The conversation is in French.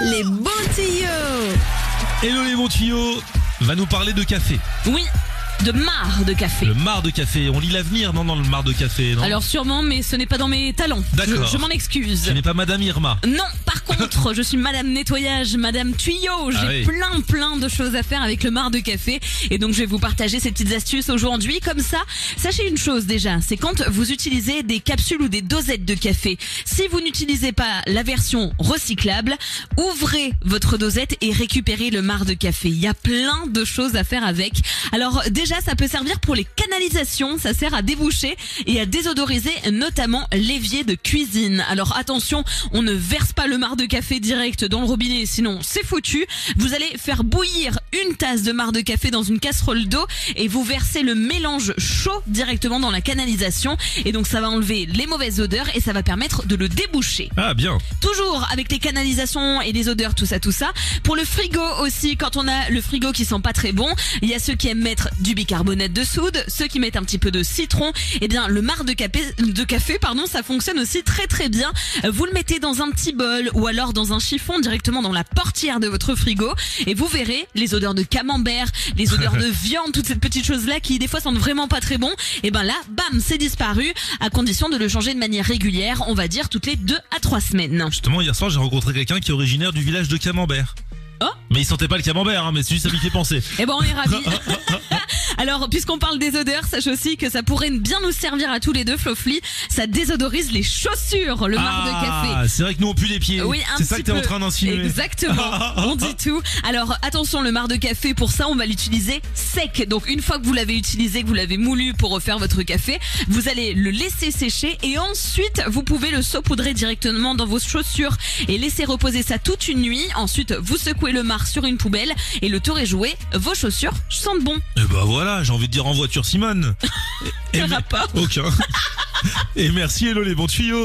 Les bons tuyaux Hello les bons tuyaux va nous parler de café. Oui, de marre de café. Le mar de café. On lit l'avenir, non, dans le mar de café, non Alors sûrement, mais ce n'est pas dans mes talents. D'accord. Je, je m'en excuse. Ce n'est pas Madame Irma. Non, par contre, je suis Madame Nettoyage, Madame Tuyau. J'ai Ah oui. plein, plein de choses à faire avec le mar de café. Et donc, je vais vous partager ces petites astuces aujourd'hui. Comme ça, sachez une chose déjà, c'est quand vous utilisez des capsules ou des dosettes de café. Si vous n'utilisez pas la version recyclable, ouvrez votre dosette et récupérez le mar de café. Il y a plein de choses à faire avec. Alors, déjà, ça peut servir pour les canalisations. Ça sert à déboucher et à désodoriser notamment l'évier de cuisine. Alors, attention, on ne verse pas le mar de café direct dans le robinet, sinon c'est foutu. Vous allez faire bouillir une tasse de mar de café dans une casserole d'eau et vous versez le mélange chaud directement dans la canalisation. Et donc ça va enlever les mauvaises odeurs et ça va permettre de le déboucher. Ah bien. Toujours avec les canalisations et les odeurs, tout ça, tout ça. Pour le frigo aussi, quand on a le frigo qui sent pas très bon, il y a ceux qui aiment mettre du bicarbonate de soude, ceux qui mettent un petit peu de citron. Eh bien, le mar de café, de café, pardon, ça fonctionne aussi très très bien. Vous le mettez dans un petit bol ou alors dans un chiffon directement dans la portière de votre frigo et vous verrez les odeurs de camembert, les odeurs de viande, toutes ces petites choses là qui des fois sentent vraiment pas très bon. Et ben là, bam, c'est disparu à condition de le changer de manière régulière, on va dire toutes les deux à trois semaines. Justement, hier soir, j'ai rencontré quelqu'un qui est originaire du village de Camembert. Oh. Mais il sentait pas le camembert, hein, mais c'est juste ça lui fait penser. Eh ben on est ravis. Alors, puisqu'on parle des odeurs, sache aussi que ça pourrait bien nous servir à tous les deux, Flofli. Ça désodorise les chaussures, le mar de café. Ah, c'est vrai que nous on pue les pieds. Oui, un c'est ça que t'es en train d'insinuer. Exactement. On dit tout. Alors attention, le mar de café, pour ça, on va l'utiliser sec. Donc une fois que vous l'avez utilisé, que vous l'avez moulu pour refaire votre café, vous allez le laisser sécher et ensuite vous pouvez le saupoudrer directement dans vos chaussures et laisser reposer ça toute une nuit. Ensuite, vous secouez le mar sur une poubelle et le tour est joué. Vos chaussures sentent bon. Et bah voilà, j'ai envie de dire en voiture Simone. Et, mais- rapport Aucun. Et merci Hello les bons tuyaux.